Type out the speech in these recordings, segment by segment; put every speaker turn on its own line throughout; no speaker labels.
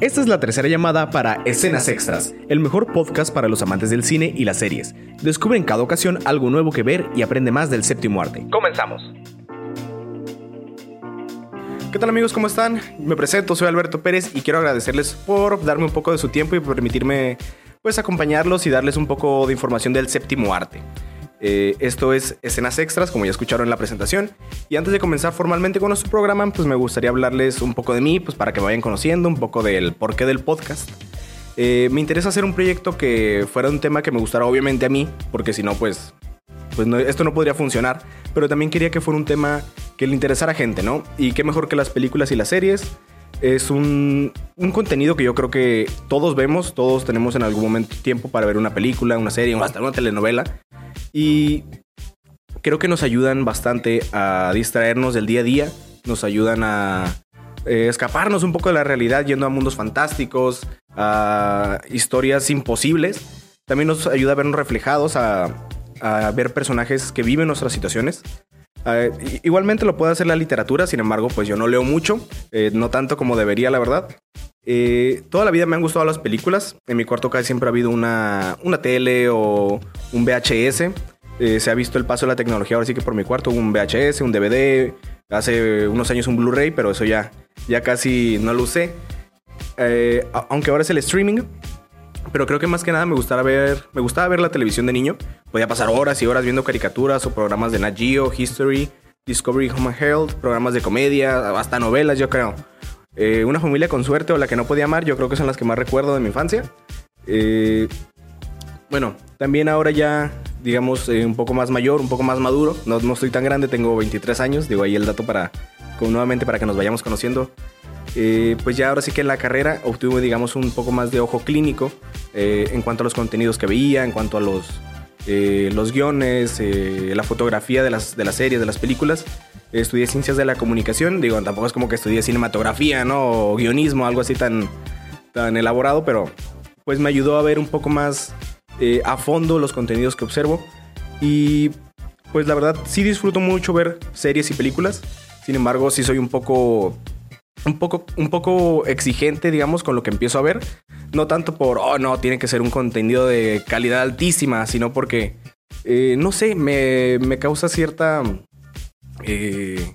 Esta es la tercera llamada para Escenas Extras, el mejor podcast para los amantes del cine y las series. Descubre en cada ocasión algo nuevo que ver y aprende más del séptimo arte. Comenzamos. ¿Qué tal amigos? ¿Cómo están? Me presento, soy Alberto Pérez y quiero agradecerles por darme un poco de su tiempo y permitirme pues acompañarlos y darles un poco de información del séptimo arte. Eh, esto es escenas extras, como ya escucharon en la presentación. Y antes de comenzar formalmente con nuestro programa, pues me gustaría hablarles un poco de mí, pues para que me vayan conociendo, un poco del porqué del podcast. Eh, me interesa hacer un proyecto que fuera un tema que me gustara obviamente a mí, porque si no, pues, pues esto no podría funcionar. Pero también quería que fuera un tema que le interesara a gente, ¿no? Y qué mejor que las películas y las series. Es un, un, contenido que yo creo que todos vemos, todos tenemos en algún momento tiempo para ver una película, una serie o hasta una telenovela. Y creo que nos ayudan bastante a distraernos del día a día, nos ayudan a eh, escaparnos un poco de la realidad yendo a mundos fantásticos, a historias imposibles. También nos ayuda a vernos reflejados, a, ver personajes que viven nuestras situaciones. Eh, igualmente lo puede hacer la literatura, sin embargo, pues yo no leo mucho, eh, no tanto como debería, la verdad. Toda la vida me han gustado las películas. En mi cuarto casi siempre ha habido una, una tele o un VHS. Eh, se ha visto el paso de la tecnología, ahora sí que por mi cuarto, un VHS, un DVD, hace unos años un Blu-ray, pero eso ya, ya casi no lo usé. Eh, aunque ahora es el streaming, pero creo que más que nada me gustaba ver, me gustaba ver la televisión de niño. Podía pasar horas y horas viendo caricaturas o programas de Nat Geo, History, Discovery Home Health, programas de comedia, hasta novelas, yo creo. Eh, una familia con suerte o la que no podía amar, yo creo que son las que más recuerdo de mi infancia. bueno, también ahora ya digamos, eh, un poco más mayor, un poco más maduro. No, no estoy tan grande, tengo 23 años. Digo ahí el dato para, nuevamente, para que nos vayamos conociendo. Eh, pues ya ahora sí que en la carrera obtuve, digamos, un poco más de ojo clínico eh, en cuanto a los contenidos que veía, en cuanto a los, los guiones, la fotografía de las, de las series, de las películas. Estudié ciencias de la comunicación, digo, tampoco es como que estudié cinematografía, ¿no? O guionismo, algo así tan, tan elaborado, pero pues me ayudó a ver un poco más eh, a fondo los contenidos que observo. Y pues la verdad sí disfruto mucho ver series y películas. Sin embargo, sí soy un poco un poco, un poco exigente, digamos, con lo que empiezo a ver. No tanto por, oh, no, tiene que ser un contenido de calidad altísima, sino porque, eh, no sé, me, me, causa cierta, eh,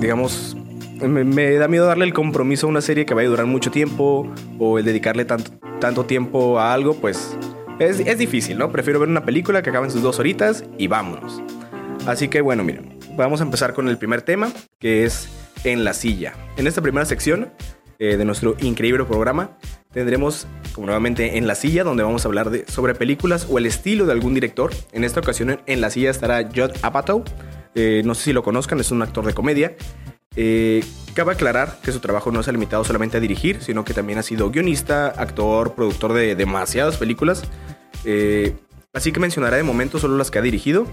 digamos, me, da miedo darle el compromiso a una serie que vaya a durar mucho tiempo o el dedicarle tanto, tanto tiempo a algo, pues es, difícil, ¿no? Prefiero ver una película que acabe en sus dos horitas y vámonos. Así que bueno, miren, vamos a empezar con el primer tema, que es En la silla. En esta primera sección eh, de nuestro increíble programa tendremos como nuevamente En la silla, donde vamos a hablar de, sobre películas o el estilo de algún director. En esta ocasión en la silla estará Judd Apatow. Eh, no sé si lo conozcan, es un actor de comedia. Eh, cabe aclarar que su trabajo no se ha limitado solamente a dirigir, sino que también ha sido guionista, actor, productor de demasiadas películas. Eh, así que mencionaré de momento solo las que ha dirigido.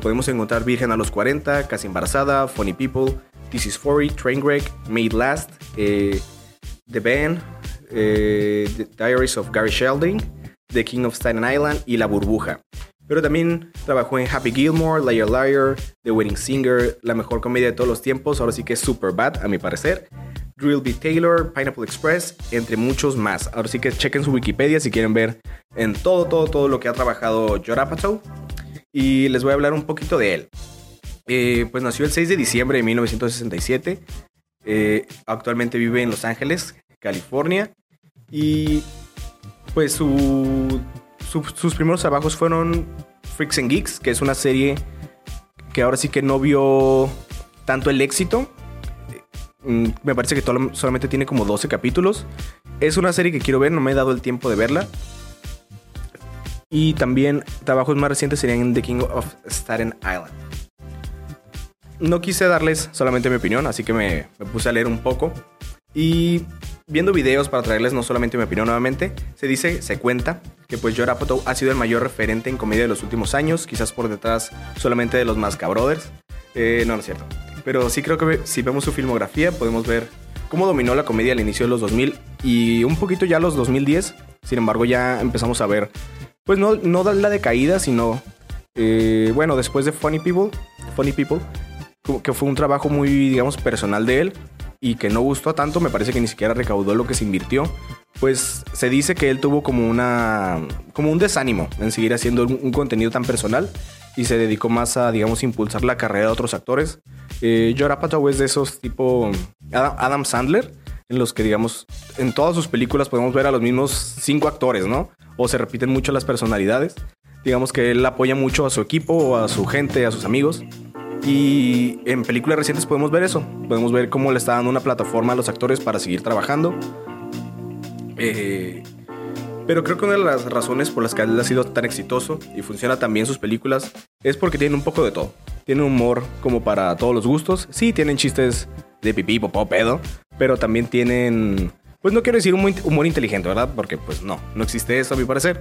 Podemos encontrar Virgen a los 40, Casi Embarazada, Funny People, This is 40, Trainwreck, Made Last, The Band, The Diaries of Gary Sheldon, The King of Staten Island y La Burbuja. Pero también trabajó en Happy Gilmore, Liar Liar, The Wedding Singer, la mejor comedia de todos los tiempos, ahora sí que es Super Bad, a mi parecer. Drill B. Taylor, Pineapple Express, entre muchos más. Ahora sí que chequen su Wikipedia si quieren ver en todo, todo, todo lo que ha trabajado Joe Y les voy a hablar un poquito de él. Eh, pues nació el 6 de diciembre de 1967. Eh, actualmente vive en Los Ángeles, California. Y pues su sus primeros trabajos fueron Freaks and Geeks, que es una serie que ahora sí que no vio tanto el éxito. Mm, me parece que solamente tiene como 12 capítulos. Es una serie que quiero ver, no me he dado el tiempo de verla. Y también trabajos más recientes serían The King of Staten Island. No quise darles solamente mi opinión, así que me, me puse a leer un poco. Y viendo videos para traerles no solamente mi opinión nuevamente, se dice, se cuenta, que pues Jorah Apatow ha sido el mayor referente en comedia de los últimos años, quizás por detrás solamente de los Masca Brothers. Eh, no, no es cierto. Pero sí creo que si vemos su filmografía podemos ver cómo dominó la comedia al inicio de los 2000 y un poquito ya los 2010. Sin embargo, ya empezamos a ver, pues no, no la decaída, sino, eh, bueno, después de Funny People, Funny People, que fue un trabajo muy, digamos, personal de él, y que no gustó tanto, me parece que ni siquiera recaudó lo que se invirtió, pues se dice que él tuvo como una como un desánimo en seguir haciendo un, contenido tan personal y se dedicó más a digamos impulsar la carrera de otros actores. Eh, es de esos tipo Adam Sandler en los que digamos en todas sus películas podemos ver a los mismos cinco actores, ¿no? O se repiten mucho las personalidades. Digamos que él apoya mucho a su equipo, a su gente, a sus amigos. Y en películas recientes podemos ver eso. Podemos ver cómo le está dando una plataforma a los actores para seguir trabajando. Eh, pero creo que una de las razones por las que él ha sido tan exitoso y funciona tan bien sus películas es porque tiene un poco de todo. Tiene humor como para todos los gustos. Sí, tienen chistes de pipí, popó, pedo. Pero también tienen... Pues no quiero decir un humor inteligente, ¿verdad? Porque pues no, no existe eso a mi parecer.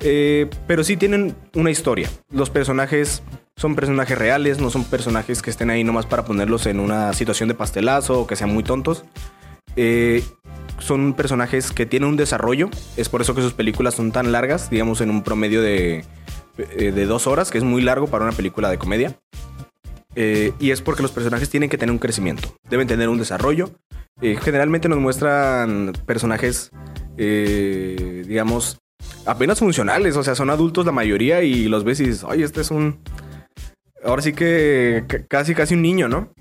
Eh, pero sí tienen una historia. Los personajes son personajes reales, no son personajes que estén ahí nomás para ponerlos en una situación de pastelazo o que sean muy tontos. Eh, son personajes que tienen un desarrollo, es por eso que sus películas son tan largas, digamos en un promedio de, eh, de dos horas, que es muy largo para una película de comedia. y es porque los personajes tienen que tener un crecimiento, deben tener un desarrollo. generalmente nos muestran personajes, digamos, apenas funcionales, o sea, son adultos la mayoría y los ves y dices, oye, este es un... Ahora sí que casi, casi un niño, ¿no?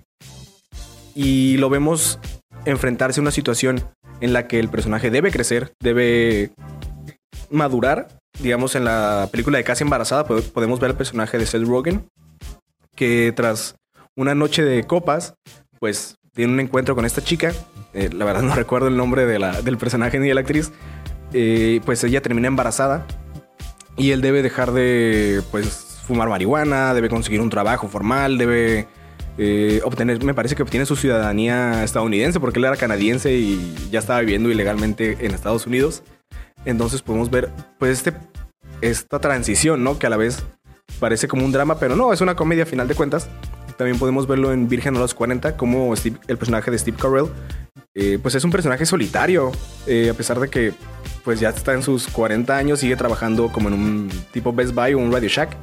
Y lo vemos enfrentarse a una situación en la que el personaje debe crecer, debe madurar. Digamos, en la película de Casi Embarazada podemos ver al personaje de Seth Rogen, que tras una noche de copas, pues tiene un encuentro con esta chica. Eh, la verdad no recuerdo el nombre de la, del personaje ni de la actriz, eh, pues ella termina embarazada y él debe dejar de pues fumar marihuana, debe conseguir un trabajo formal, debe eh, obtener, me parece que obtiene su ciudadanía estadounidense porque él era canadiense y ya estaba viviendo ilegalmente en Estados Unidos. Entonces podemos ver pues este, esta transición, ¿no? Que a la vez parece como un drama, pero no, es una comedia a final de cuentas. También podemos verlo en Virgen a los 40, como el personaje de Steve Carell, eh, pues es un personaje solitario, a pesar de que pues ya está en sus 40 años, sigue trabajando como en un tipo Best Buy o un Radio Shack.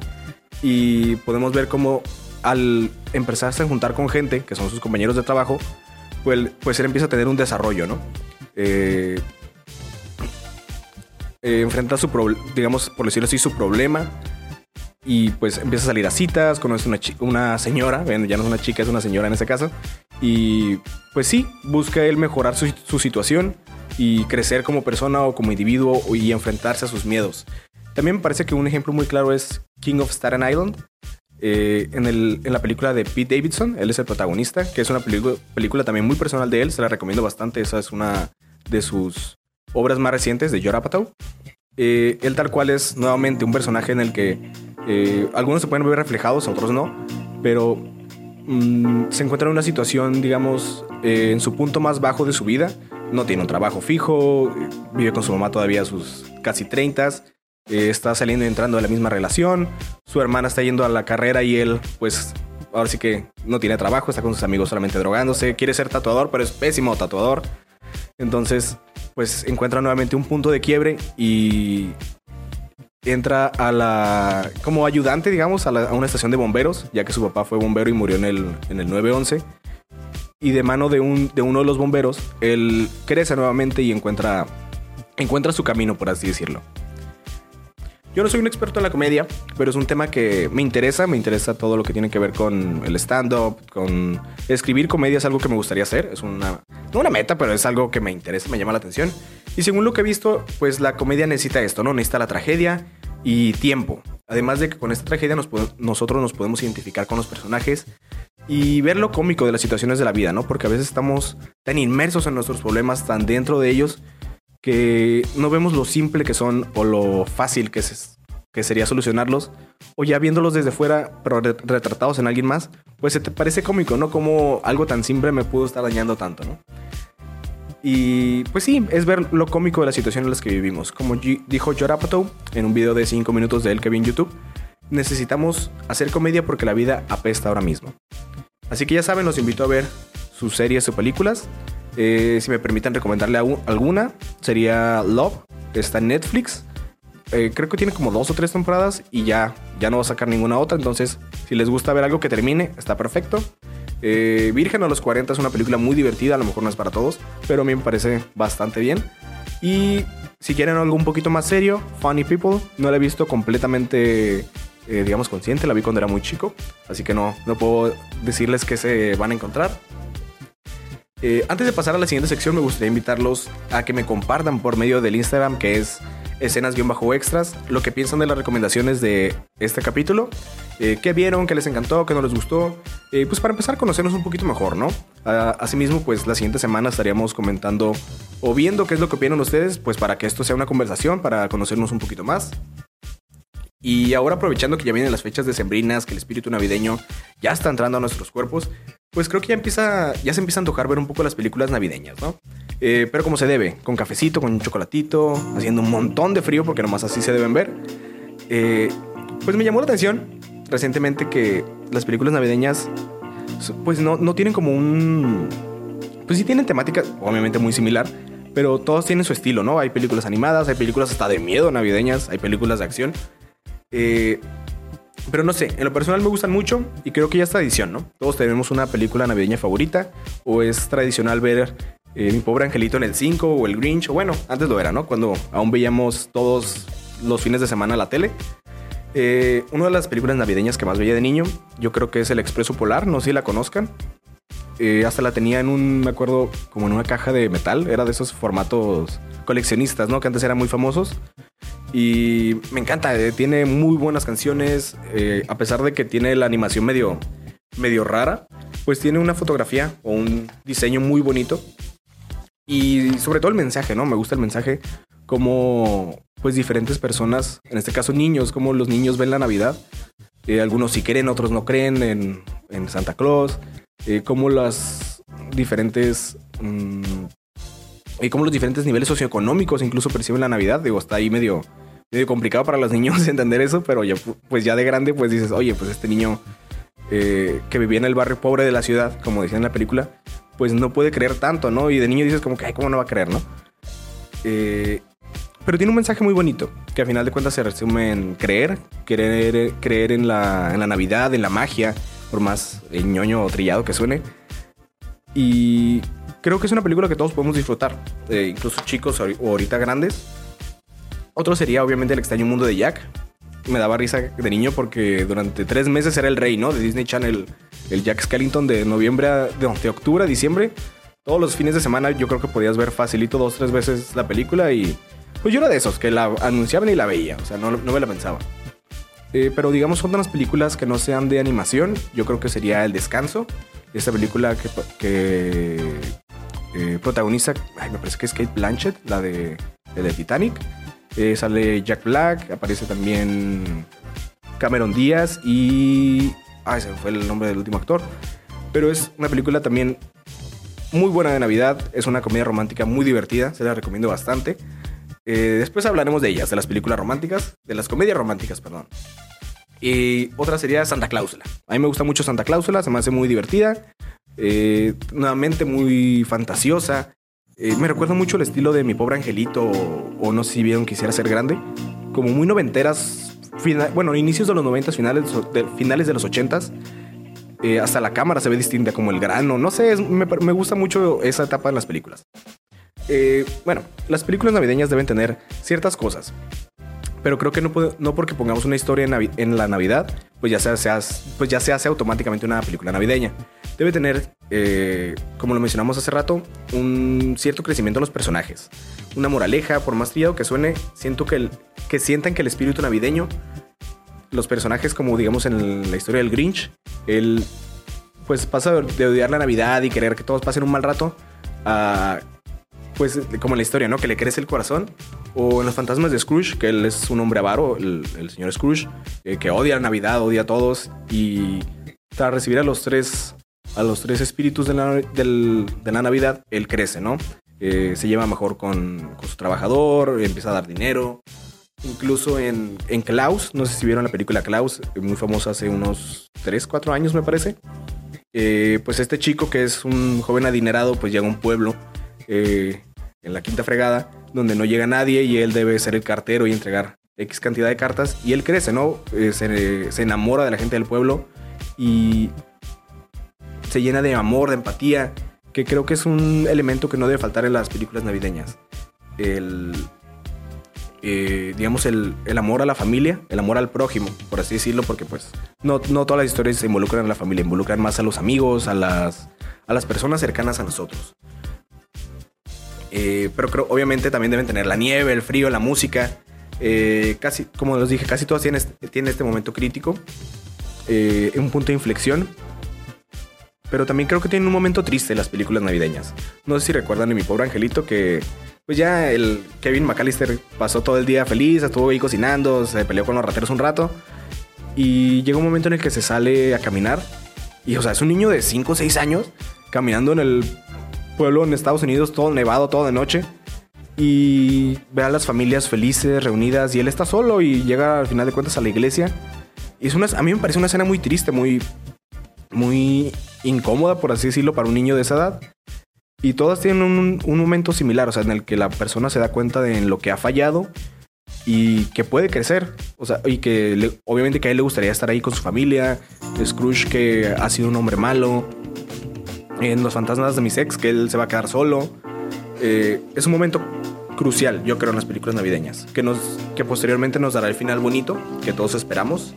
Y podemos ver cómo al empezarse a juntar con gente, que son sus compañeros de trabajo, pues, pues él empieza a tener un desarrollo, ¿no? Eh, eh, enfrenta su, digamos, por decirlo así, su problema. Y pues empieza a salir a citas, conoce una, una señora, ya no es una chica, es una señora en ese caso. Y pues sí, busca él mejorar su, su situación y crecer como persona o como individuo y enfrentarse a sus miedos. También me parece que un ejemplo muy claro es King of Staten Island. Eh, en, el, en, la película de Pete Davidson, él es el protagonista, que es una película también muy personal de él, se la recomiendo bastante, esa es una de sus obras más recientes de Jorah Apatow. Eh, él tal cual es nuevamente un personaje en el que eh, algunos se pueden ver reflejados, otros no, pero mm, se encuentra en una situación, digamos, en su punto más bajo de su vida, no tiene un trabajo fijo, vive con su mamá todavía a sus casi 30, eh, está saliendo y entrando de la misma relación, su hermana está yendo a la carrera y él pues ahora sí que no tiene trabajo, está con sus amigos solamente drogándose, quiere ser tatuador pero es pésimo tatuador. Entonces pues encuentra nuevamente un punto de quiebre y entra a la como ayudante digamos a, una estación de bomberos ya que su papá fue bombero y murió en el, en el 911 y de mano de, un, de uno de los bomberos, él crece nuevamente y encuentra, encuentra su camino, por así decirlo. Yo no soy un experto en la comedia, pero es un tema que me interesa, me interesa todo lo que tiene que ver con el stand-up, con escribir comedia es algo que me gustaría hacer, es una, no una meta, pero es algo que me interesa, me llama la atención. Y según lo que he visto, pues la comedia necesita esto, ¿no? Necesita la tragedia y tiempo. Además de que con esta tragedia nosotros nos podemos identificar con los personajes y ver lo cómico de las situaciones de la vida, ¿no? Porque a veces estamos tan inmersos en nuestros problemas, tan dentro de ellos, que no vemos lo simple que son o lo fácil que, es, que sería solucionarlos, o ya viéndolos desde fuera, pero retratados en alguien más, pues se te parece cómico, ¿no? Como algo tan simple me pudo estar dañando tanto, ¿no? Y pues sí, es ver lo cómico de las situaciones en las que vivimos. Como dijo Jorapato en un video de 5 minutos de él que vi en YouTube, necesitamos hacer comedia porque la vida apesta ahora mismo. Así que ya saben, los invito a ver sus series o películas. Eh, si me permiten recomendarle alguna, sería Love, está en Netflix. Eh, creo que tiene como dos o tres temporadas y ya, ya no va a sacar ninguna otra. Entonces, si les gusta ver algo que termine, está perfecto. Eh, Virgen a los 40 es una película muy divertida, a lo mejor no es para todos, pero a mí me parece bastante bien. Y si quieren algo un poquito más serio, Funny People, no la he visto completamente, digamos, consciente, la vi cuando era muy chico, así que no, no puedo decirles qué se van a encontrar. Eh, antes de pasar a la siguiente sección, me gustaría invitarlos a que me compartan por medio del Instagram, que es escenas-extras, lo que piensan de las recomendaciones de este capítulo, eh, qué vieron, qué les encantó, qué no les gustó, eh, pues para empezar a conocernos un poquito mejor, ¿no? asimismo, pues la siguiente semana estaríamos comentando o viendo qué es lo que opinan ustedes, pues para que esto sea una conversación, para conocernos un poquito más. Y ahora aprovechando que ya vienen las fechas decembrinas, que el espíritu navideño ya está entrando a nuestros cuerpos, pues creo que ya empieza, ya se empieza a antojar ver un poco las películas navideñas, ¿no? Eh, pero como se debe, con cafecito, con un chocolatito, haciendo un montón de frío, porque nomás así se deben ver. Eh, pues me llamó la atención recientemente que las películas navideñas, pues no, no tienen como un... Pues sí tienen temática, obviamente muy similar, pero todos tienen su estilo, ¿no? Hay películas animadas, hay películas hasta de miedo navideñas, hay películas de acción. Eh, pero no sé, en lo personal me gustan mucho y creo que ya es tradición, ¿no? Todos tenemos una película navideña favorita o es tradicional ver eh, Mi pobre angelito en el 5 o El Grinch, o bueno, antes lo era, ¿no? Cuando aún veíamos todos los fines de semana la tele. Eh, una de las películas navideñas que más veía de niño, yo creo que es El Expreso Polar, no sé si la conozcan. Hasta la tenía en un, me acuerdo, como en una caja de metal, era de esos formatos coleccionistas, ¿no? Que antes eran muy famosos. Y me encanta, eh, tiene muy buenas canciones, eh, a pesar de que tiene la animación medio, medio rara, pues tiene una fotografía o un diseño muy bonito. Y sobre todo el mensaje, ¿no? Me gusta el mensaje como pues diferentes personas, en este caso niños, como los niños ven la Navidad. Eh, algunos sí creen, otros no creen en, en Santa Claus. como las diferentes mm, y cómo los diferentes niveles socioeconómicos incluso perciben la Navidad. Digo, está ahí medio, medio complicado para los niños entender eso, pero ya, pues ya de grande, pues dices, oye, pues este niño eh, que vivía en el barrio pobre de la ciudad, como decía en la película, pues no puede creer tanto, ¿no? Y de niño dices como que, ay, ¿cómo no va a creer, no? Eh, pero tiene un mensaje muy bonito, que a final de cuentas se resume en creer, creer, creer en, la, en la Navidad, en la magia, por más ñoño o trillado que suene. Y creo que es una película que todos podemos disfrutar, eh, incluso chicos o ahorita grandes. Otro sería obviamente El extraño mundo de Jack. Me daba risa de niño porque durante tres meses era el rey, ¿no? De Disney Channel, el Jack Skellington de noviembre, de, de octubre a diciembre. Todos los fines de semana yo creo que podías ver facilito dos, tres veces la película y pues yo era de esos que la anunciaban y la veía, o sea, no, no me la pensaba. Eh, pero digamos, unas películas que no sean de animación. Yo creo que sería El Descanso. Esta película que eh, protagoniza, me parece que es Kate Blanchett, la de, de Titanic. Eh, sale Jack Black, aparece también Cameron Díaz y... Ah, ese fue el nombre del último actor. Pero es una película también muy buena de Navidad. Es una comedia romántica muy divertida. Se la recomiendo bastante. Eh, después hablaremos de ellas, de las películas románticas, de las comedias románticas, perdón. Y otra sería Santa Cláusula. A mí me gusta mucho Santa Cláusula, se me hace muy divertida. Eh, nuevamente muy fantasiosa. Eh, me recuerda mucho el estilo de Mi Pobre Angelito o, no sé si vieron Quisiera Ser Grande. Como muy noventeras, bueno, inicios de los noventas, finales finales de los ochentas. Eh, hasta la cámara se ve distinta, como el grano. No sé, me, me, gusta mucho esa etapa en las películas. bueno, las películas navideñas deben tener ciertas cosas. Pero creo que no, no porque pongamos una historia en, la Navidad, pues ya, se, pues hace automáticamente una película navideña. Debe tener, eh, como lo mencionamos hace rato, un cierto crecimiento en los personajes. Una moraleja, por más trillado que suene, siento que, el, que sientan que el espíritu navideño, los personajes como digamos en la historia del Grinch, él pues pasa de odiar la Navidad y querer que todos pasen un mal rato a pues como en la historia, ¿no? Que le crece el corazón. O en Los Fantasmas de Scrooge, que él es un hombre avaro, el, señor Scrooge, eh, que odia la Navidad, odia a todos. Y tras recibir a los tres, a los tres espíritus de la, de la Navidad, él crece, ¿no? Eh, se lleva mejor con, con, su trabajador, empieza a dar dinero. Incluso en, en Klaus, no sé si vieron la película Klaus, muy famosa hace unos 3, 4 años me parece. Eh, pues este chico que es un joven adinerado, pues llega a un pueblo eh, en la quinta fregada, donde no llega nadie y él debe ser el cartero y entregar X cantidad de cartas. Y él crece, ¿no? Eh, se, enamora de la gente del pueblo y se llena de amor, de empatía, que creo que es un elemento que no debe faltar en las películas navideñas. El, eh, digamos, el, amor a la familia, el amor al prójimo, por así decirlo, porque pues no, no todas las historias se involucran en la familia, involucran más a los amigos, a las, a las personas cercanas a nosotros. Eh, pero creo, obviamente también deben tener la nieve, el frío, la música. Eh, casi, como les dije, casi todas tienen, tienen este momento crítico, un punto de inflexión. Pero también creo que tienen un momento triste las películas navideñas. No sé si recuerdan de mi pobre angelito que pues ya el Kevin McAllister pasó todo el día feliz, estuvo ahí cocinando, se peleó con los rateros un rato. Y llega un momento en el que se sale a caminar. Y, o sea, es un niño de 5 o 6 años caminando en el pueblo en Estados Unidos, todo nevado, todo de noche. Y ve a las familias felices, reunidas, y él está solo y llega al final de cuentas a la iglesia. Y es una, a mí me parece una escena muy triste, muy, muy incómoda, por así decirlo, para un niño de esa edad. Y todas tienen un, momento similar, o sea, en el que la persona se da cuenta de lo que ha fallado y que puede crecer. O sea, y que obviamente que a él le gustaría estar ahí con su familia. Scrooge que ha sido un hombre malo. En Los fantasmas de mis ex, que él se va a quedar solo. Eh, es un momento crucial, yo creo, en las películas navideñas. Que, nos, que posteriormente nos dará el final bonito que todos esperamos.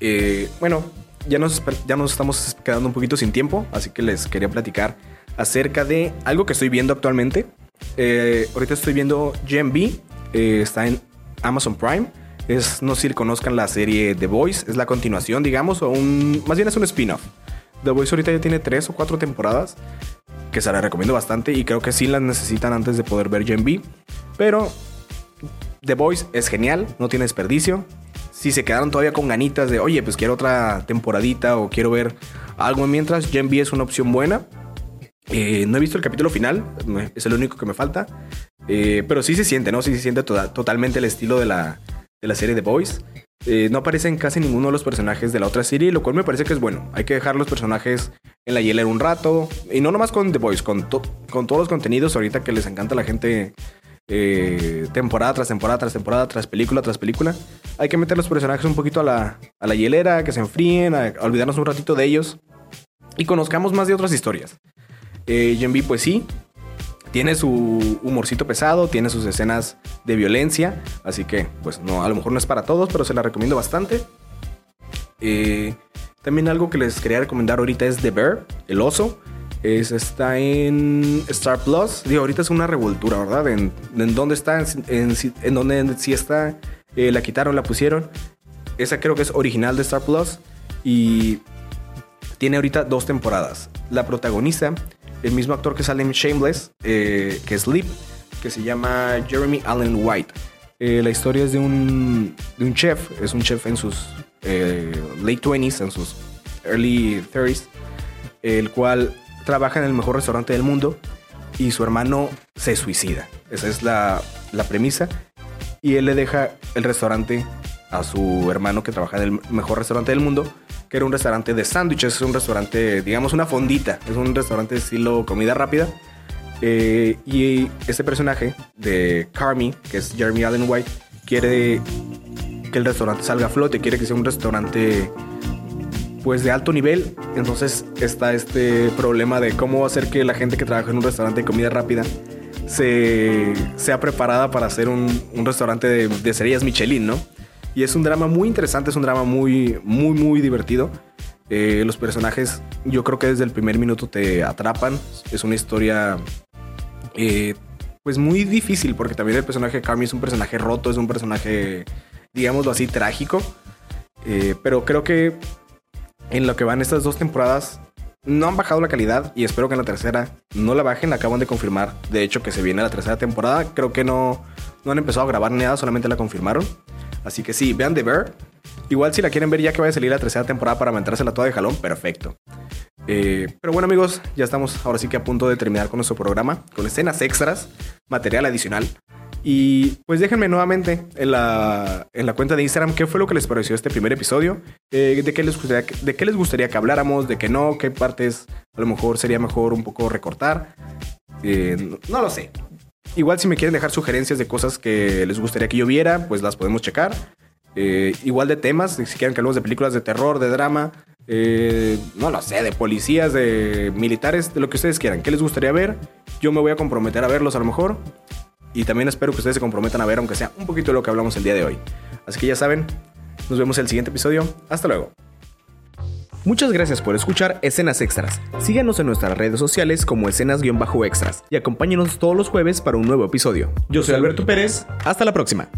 Eh, bueno, ya nos, ya nos estamos quedando un poquito sin tiempo, así que les quería platicar acerca de algo que estoy viendo actualmente. Eh, ahorita estoy viendo GMB, eh, está en Amazon Prime. Es, no sé si conozcan la serie The Voice, es la continuación, digamos, o un, más bien es un spin-off. The Voice ahorita ya tiene tres o cuatro temporadas, que se la recomiendo bastante y creo que sí las necesitan antes de poder ver GMB. Pero The Voice es genial, no tiene desperdicio si se quedaron todavía con ganitas de, oye, pues quiero otra temporadita o quiero ver algo mientras, Gen B es una opción buena. Eh, no he visto el capítulo final, es el único que me falta. Eh, pero sí se siente, ¿no? Sí se siente totalmente el estilo de la, de la serie The Boys. Eh, no aparecen casi ninguno de los personajes de la otra serie, lo cual me parece que es bueno. Hay que dejar los personajes en la hielera un rato. Y no nomás con The Boys, con, con todos los contenidos ahorita que les encanta a la gente eh, temporada tras temporada tras temporada, tras película tras película. Hay que meter los personajes un poquito a la, a la hielera, que se enfríen, a, olvidarnos un ratito de ellos y conozcamos más de otras historias. Eh, Gen pues sí, tiene su humorcito pesado, tiene sus escenas de violencia, así que pues no, a lo mejor no es para todos, pero se la recomiendo bastante. Eh, también algo que les quería recomendar ahorita es The Bear, el oso. Es, está en Star Plus. Digo, ahorita es una revoltura, ¿verdad? En, dónde está, en, dónde sí está. Eh, la quitaron, la pusieron. Esa creo que es original de Star Plus. Y tiene ahorita dos temporadas. La protagonista, el mismo actor que sale en Shameless, eh, que es Sleep, que se llama Jeremy Allen White. Eh, la historia es de un, de un chef, es un chef en sus late 20s, en sus early 30s, el cual trabaja en el mejor restaurante del mundo y su hermano se suicida. Esa es la, premisa. Y él le deja el restaurante a su hermano que trabaja en el mejor restaurante del mundo, que era un restaurante de sándwiches, es un restaurante, digamos, una fondita, es un restaurante estilo comida rápida. Eh, y este personaje de Carmi, que es Jeremy Allen White, quiere que el restaurante salga a flote, quiere que sea un restaurante pues de alto nivel. Entonces está este problema de cómo hacer que la gente que trabaja en un restaurante de comida rápida se, sea preparada para hacer un, restaurante de, de estrellas Michelin, ¿no? Y es un drama muy interesante, es un drama muy, muy, muy divertido. Eh, los personajes, yo creo que desde el primer minuto te atrapan. Es una historia, eh, pues muy difícil, porque también el personaje de Carmi es un personaje roto, es un personaje, digámoslo así, trágico. Eh, pero creo que en lo que van estas dos temporadas no han bajado la calidad y espero que en la tercera no la bajen. Acaban de confirmar, de hecho, que se viene la tercera temporada. Creo que no, no han empezado a grabar nada, solamente la confirmaron. Así que sí, vean The Bear. Igual si la quieren ver ya que vaya a salir la tercera temporada para la toda de jalón, perfecto. Eh, pero bueno amigos, ya estamos ahora sí que a punto de terminar con nuestro programa, con escenas extras, material adicional. Y pues déjenme nuevamente en la, en la cuenta de Instagram qué fue lo que les pareció este primer episodio, eh, de, qué les gustaría, de qué les gustaría que habláramos, de qué no, qué partes a lo mejor sería mejor un poco recortar. Eh, no, lo sé. Igual si me quieren dejar sugerencias de cosas que les gustaría que yo viera, pues las podemos checar. Eh, igual de temas, si quieren que hablemos de películas de terror, de drama, eh, no lo sé, de policías, de militares, de lo que ustedes quieran. ¿Qué les gustaría ver? Yo me voy a comprometer a verlos a lo mejor. Y también espero que ustedes se comprometan a ver, aunque sea un poquito de lo que hablamos el día de hoy. Así que ya saben, nos vemos en el siguiente episodio. Hasta luego. Muchas gracias por escuchar Escenas Extras. Síganos en nuestras redes sociales como escenas-extras y acompáñenos todos los jueves para un nuevo episodio. Yo soy Alberto Pérez. Hasta la próxima.